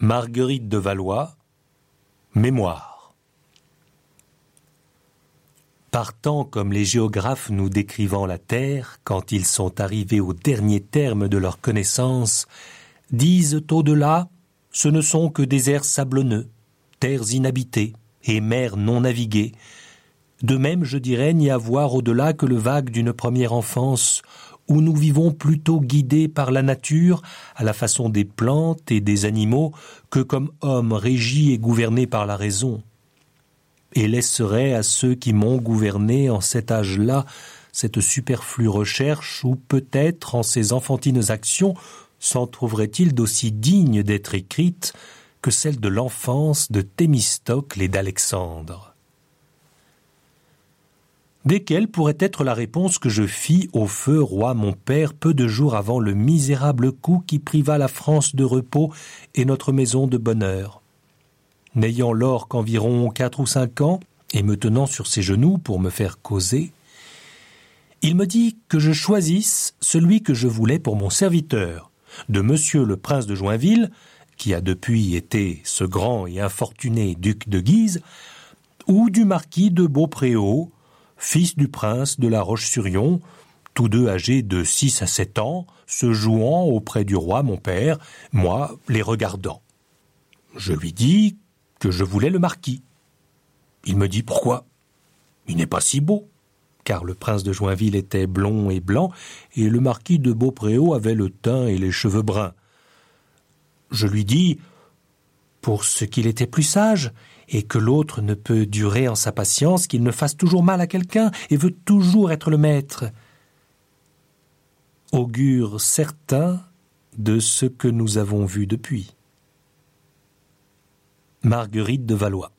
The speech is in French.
Marguerite de Valois, Mémoire. Partant comme les géographes nous décrivant la Terre, quand ils sont arrivés au dernier terme de leur connaissance, disent au-delà, ce ne sont que déserts sablonneux, terres inhabitées et mers non naviguées. De même, je dirais n'y avoir au-delà que le vague d'une première enfance, où nous vivons plutôt guidés par la nature, à la façon des plantes et des animaux, que comme hommes régis et gouvernés par la raison. Et laisserait à ceux qui m'ont gouverné en cet âge-là cette superflue recherche, ou peut-être en ces enfantines actions s'en trouverait-il d'aussi digne d'être écrite que celle de l'enfance de Thémistocle et d'Alexandre Desquelles pourrait être la réponse que je fis au feu roi mon père peu de jours avant le misérable coup qui priva la France de repos et notre maison de bonheur. N'ayant lors qu'environ quatre ou cinq ans, et me tenant sur ses genoux pour me faire causer, il me dit que je choisisse celui que je voulais pour mon serviteur, de monsieur le prince de Joinville, qui a depuis été ce grand et infortuné duc de Guise, ou du marquis de Beaupréau, fils du prince de la Roche-sur-Yon, tous deux âgés de six à sept ans, se jouant auprès du roi mon père, moi les regardant. Je lui dis que je voulais le marquis. Il me dit pourquoi? Il n'est pas si beau, car le prince de Joinville était blond et blanc, et le marquis de Beaupréau avait le teint et les cheveux bruns. Je lui dis pour ce qu'il était plus sage, et que l'autre ne peut durer en sa patience qu'il ne fasse toujours mal à quelqu'un et veut toujours être le maître. Augure certain de ce que nous avons vu depuis. Marguerite de Valois